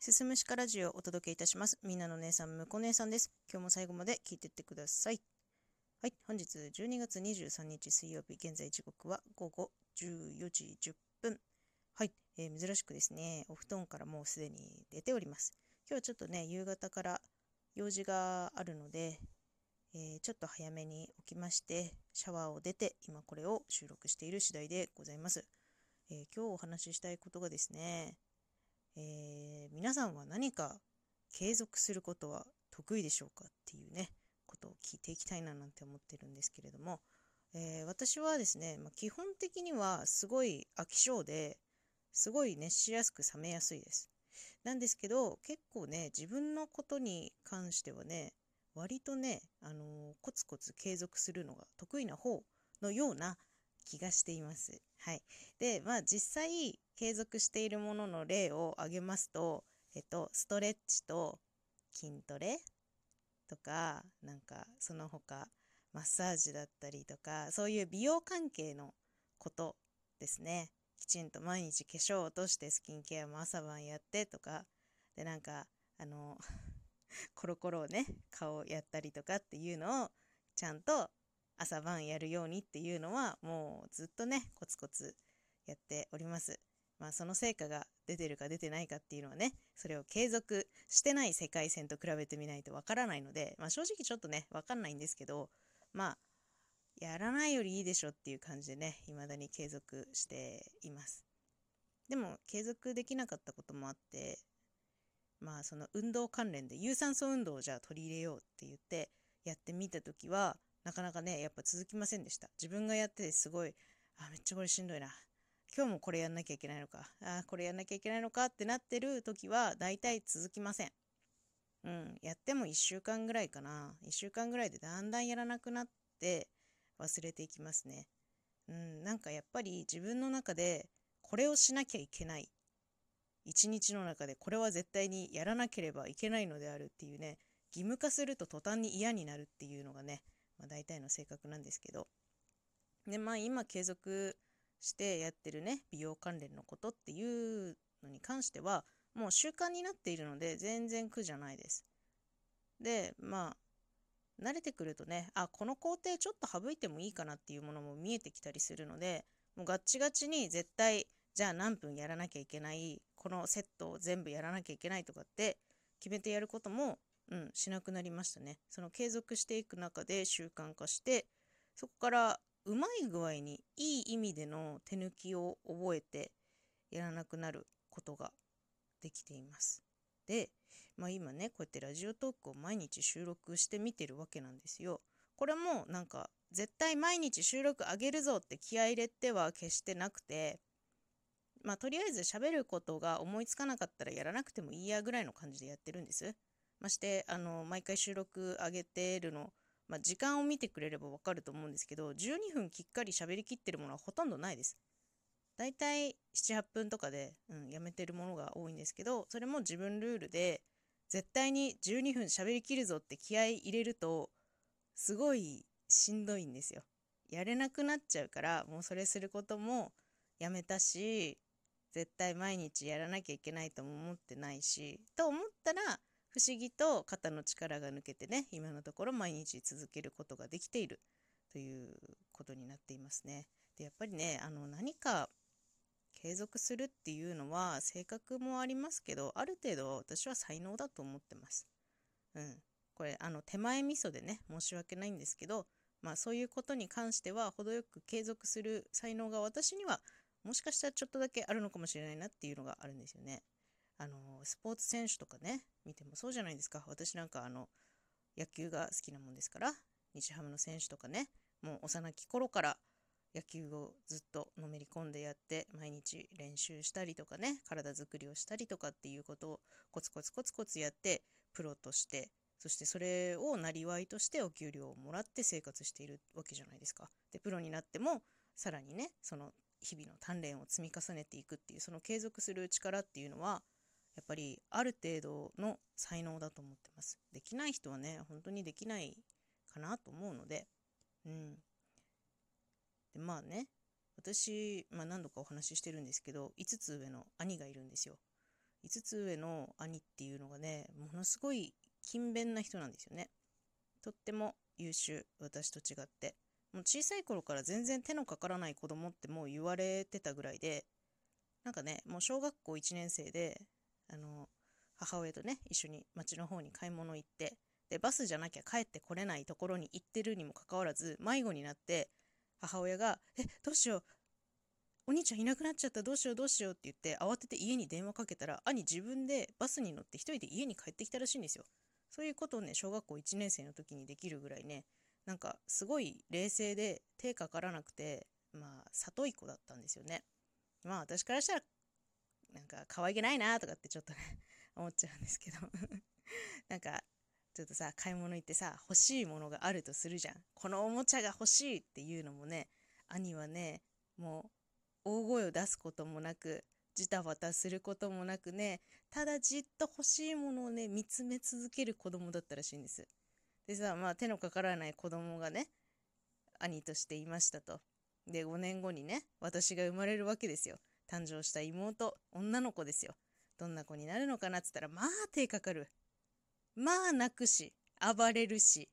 すすむしかラジオをお届けいたします。みんなの姉さん、むこ姉さんです。今日も最後まで聞いてってください。はい、本日12月23日水曜日、現在時刻は午後14時10分。はい、えー、珍しくですね、お布団からもうすでに出ております。今日はちょっとね、夕方から用事があるので、えー、ちょっと早めに起きまして、シャワーを出て、今これを収録している次第でございます。えー、今日お話ししたいことがですね、えー、皆さんは何か継続することは得意でしょうかっていうね、ことを聞いていきたいななんて思ってるんですけれども、えー、私はですね、まあ、基本的にはすごい飽き性ですごい熱しやすく冷めやすいです。なんですけど、結構ね、自分のことに関してはね、割とね、あのー、コツコツ継続するのが得意な方のような気がしています。はい。で、まあ実際継続しているものの例を挙げますと、えっと、ストレッチと筋トレとか、なんかその他マッサージだったりとか、そういう美容関係のことですね。きちんと毎日化粧を落としてスキンケアも朝晩やってとか、で、なんか、あの、コロコロをね、顔やったりとかっていうのをちゃんと朝晩やるようにっていうのはもうずっとねコツコツやっております。まあその成果が出てるか出てないかっていうのはねそれを継続してない世界線と比べてみないとわからないので、まあ、正直ちょっとねわかんないんですけどまあやらないよりいいでしょっていう感じでね未だに継続しています。でも継続できなかったこともあってまあその運動関連で有酸素運動をじゃあ取り入れようって言ってやってみた時はなかなかね、やっぱ続きませんでした。自分がやっててすごい、あ、めっちゃこれしんどいな。今日もこれやんなきゃいけないのか。あ、これやんなきゃいけないのかってなってる時は、大体続きません。うん、やっても1週間ぐらいかな。1週間ぐらいでだんだんやらなくなって忘れていきますね。うん、なんかやっぱり自分の中でこれをしなきゃいけない。一日の中でこれは絶対にやらなければいけないのであるっていうね、義務化すると途端に嫌になるっていうのがね、まあ、大体の性格なんですけどでまあ今継続してやってるね美容関連のことっていうのに関してはもう習慣になっているので全然苦じゃないです。でまあ慣れてくるとねあこの工程ちょっと省いてもいいかなっていうものも見えてきたりするのでもうガッチガチに絶対じゃあ何分やらなきゃいけないこのセットを全部やらなきゃいけないとかって決めてやることもうん、しなくなりましたね。その継続していく中で習慣化して、そこからうまい具合にいい意味での手抜きを覚えてやらなくなることができています。で、まあ今ね、こうやってラジオトークを毎日収録してみてるわけなんですよ。これもなんか絶対毎日収録上げるぞって気合入れては決してなくて、まあとりあえず喋ることが思いつかなかったらやらなくてもいいやぐらいの感じでやってるんです。まして、あの、毎回収録上げてるの、まあ、時間を見てくれればわかると思うんですけど、12分きっかり喋りきってるものはほとんどないです。だいたい7、8分とかで、うん、やめてるものが多いんですけど、それも自分ルールで、絶対に12分喋りきるぞって気合い入れると、すごいしんどいんですよ。やれなくなっちゃうから、もうそれすることもやめたし、絶対毎日やらなきゃいけないとも思ってないし、と思ったら、不思議と肩の力が抜けてね今のところ毎日続けることができているということになっていますね。でやっぱりねあの何か継続するっていうのは性格もありますけどある程度私は才能だと思ってます。うん、これあの手前味噌でね申し訳ないんですけどまあそういうことに関しては程よく継続する才能が私にはもしかしたらちょっとだけあるのかもしれないなっていうのがあるんですよね。あのスポーツ選手とかね見てもそうじゃないですか私なんかあの野球が好きなもんですから日ハムの選手とかねもう幼き頃から野球をずっとのめり込んでやって毎日練習したりとかね体づくりをしたりとかっていうことをコツコツコツコツやってプロとしてそしてそれをなりわいとしてお給料をもらって生活しているわけじゃないですか。でプロになってもさらにねその日々の鍛錬を積み重ねていくっていうその継続する力っていうのはやっぱりある程度の才能だと思ってます。できない人はね、本当にできないかなと思うので、うん。で、まあね、私、まあ何度かお話ししてるんですけど、5つ上の兄がいるんですよ。5つ上の兄っていうのがね、ものすごい勤勉な人なんですよね。とっても優秀、私と違って。もう小さい頃から全然手のかからない子供ってもう言われてたぐらいで、なんかね、もう小学校1年生で、あの、母親とね、一緒に町の方に買い物行って、で、バスじゃなきゃ帰ってこれないところに行ってるにもかかわらず、迷子になって、母親が、え、どうしよう、お兄ちゃんいなくなっちゃった。どうしようどうしよう。って言って慌てて家に電話かけたら兄自分でバスに乗って一人で家に帰ってきたらしいんですよ。そういうことをね小学校1年生の時にできるぐらいねなんかすごい冷静で手かからなくてまあ里い子だったんですよね。まあ私からしたらなんか可愛げないなとかってちょっとね 思っちゃうんですけど。なんかちょっとさ買い物行ってさ欲しいものがあるとするじゃん。このおもちゃが欲しいっていうのもね兄はねもう大声を出すこともなくジタバタすることもなくねただじっと欲しいものをね見つめ続ける子供だったらしいんです。でさまあ手のかからない子供がね兄としていましたと。で5年後にね私が生まれるわけですよ。誕生した妹女の子ですよ。どんな子になるのかなっつったらまあ手かかる。まあ泣くし暴れるし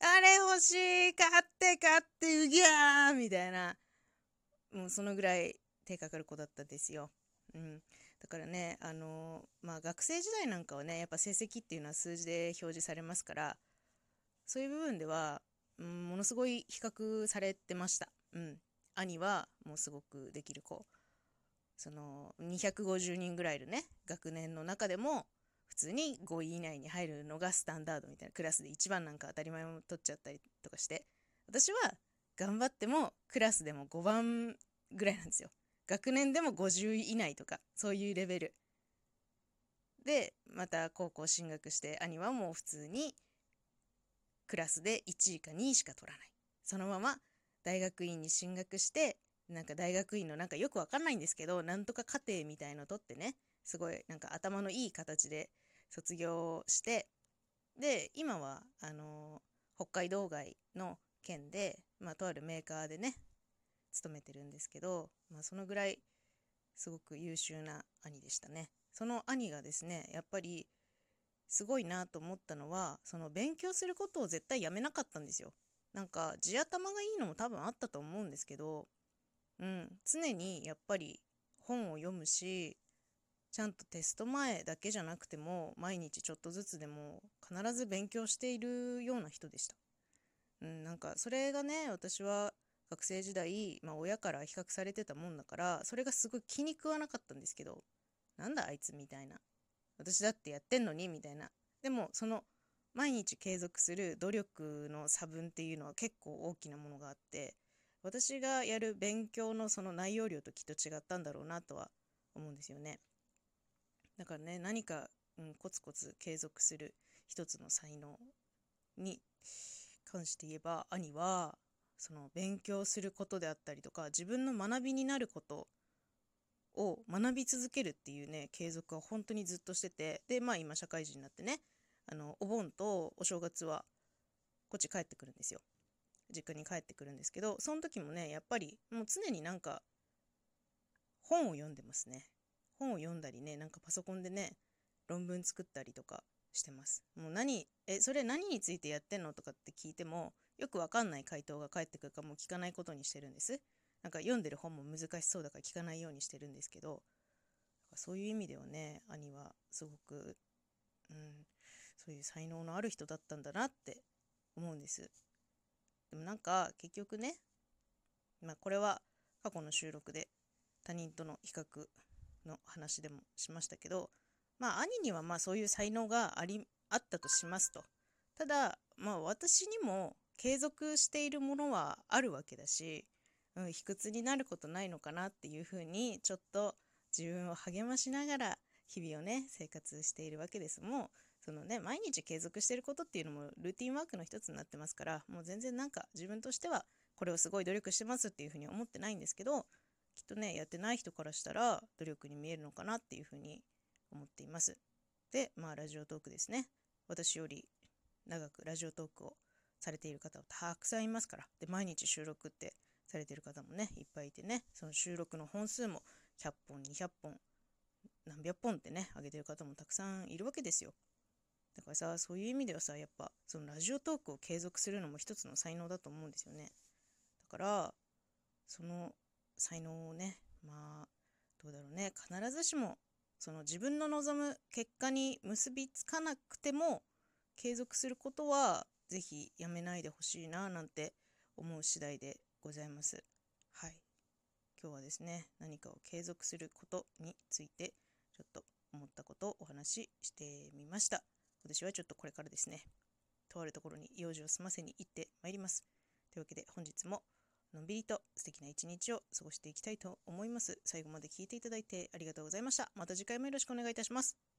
あれ欲しい買って買ってうぎゃーみたいな。もうそのぐらい手かかる子だったですよ。うん、だからね、あのー、まあ、学生時代なんかはねやっぱ成績っていうのは数字で表示されますからそういう部分では、うん、ものすごい比較されてました。うん、兄はもうすごくできる子。その250人ぐらいいるね学年の中でも普通に5位以内に入るのがスタンダードみたいなクラスで1番なんか当たり前も取っちゃったりとかして私は頑張ってもクラスでも5番ぐらいなんですよ。学年でも50位以内とかそういうレベル。でまた高校進学して兄はもう普通にクラスで1位か2位しか取らない。そのまま大学院に進学してなんか大学院のなんかよくわかんないんですけどなんとか課程みたいの取ってねすごいなんか頭のいい形で卒業してで今はあの北海道外の県で、まあ、とあるメーカーでね勤めてるんですけど、まあ、そのぐらいすごく優秀な兄でしたね。その兄がですねやっぱりすごいなと思ったのはその勉強することを絶対やめなかったんですよ。なんか地頭がいいのも多分あったと思うんですけどうん。常にやっぱり本を読むしちゃんとテスト前だけじゃなくても毎日ちょっとずつでも必ず勉強しているような人でした。うん、なんかそれがね私は学生時代、まあ、親から比較されてたもんだからそれがすごい気に食わなかったんですけどなんだあいつみたいな。私だってやってんのにみたいな。でもその毎日継続する努力の差分っていうのは結構大きなものがあって私がやる勉強のその内容量ときっと違ったんだろうなとは思うんですよね。だからね何か、うん、コツコツ継続する一つの才能に関して言えば兄はその勉強することであったりとか自分の学びになることを学び続けるっていうね継続は本当にずっとしててでまあ今社会人になってねあのお盆とお正月はこっち帰ってくるんですよ。実家に帰ってくるんですけどその時もねやっぱりもう常になんか本を読んでますね本を読んだりねなんかパソコンでね論文作ったりとかしてます。もう何、え、それ何についてやってんのとかって聞いても、よくわかんない回答が返ってくるかもう聞かないことにしてるんです。なんか読んでる本も難しそうだから聞かないようにしてるんですけど、そういう意味ではね、兄はすごく、うん、そういう才能のある人だったんだなって思うんです。でもなんか結局ね、まあこれは過去の収録で他人との比較の話でもしましたけど、まあ兄にはまあそういう才能がありあったとしますと。ただまあ私にも継続しているものはあるわけだし、うん、卑屈になることないのかなっていうふうにちょっと自分を励ましながら日々をね生活しているわけですもうそのね毎日継続してることっていうのもルーティンワークの一つになってますからもう全然なんか自分としてはこれをすごい努力してますっていうふうに思ってないんですけどきっとねやってない人からしたら努力に見えるのかなっていうふうに思っています。で、まあ、ラジオトークですね。私より長くラジオトークをされている方はたくさんいますから。で、毎日収録ってされてる方もね、いっぱいいてね、その収録の本数も100本、200本何百本ってね、上げてる方もたくさんいるわけですよ。だからさ、そういう意味ではさ、やっぱ、そのラジオトークを継続するのも一つの才能だと思うんですよね。だから、その才能をね、まあ、どうだろうね、必ずしも、その自分の望む結果に結びつかなくても、継続することは、ぜひやめないでほしいな、なんて思う次第でございます。はい。今日はですね、何かを継続することについて、ちょっと思ったことをお話ししてみました。私はちょっとこれからですね、とあるところに用事を済ませに行ってまいります。というわけで本日ものんびりと素敵な一日を過ごしていきたいと思います。最後まで聞いていただいてありがとうございました。また次回もよろしくお願いいたします。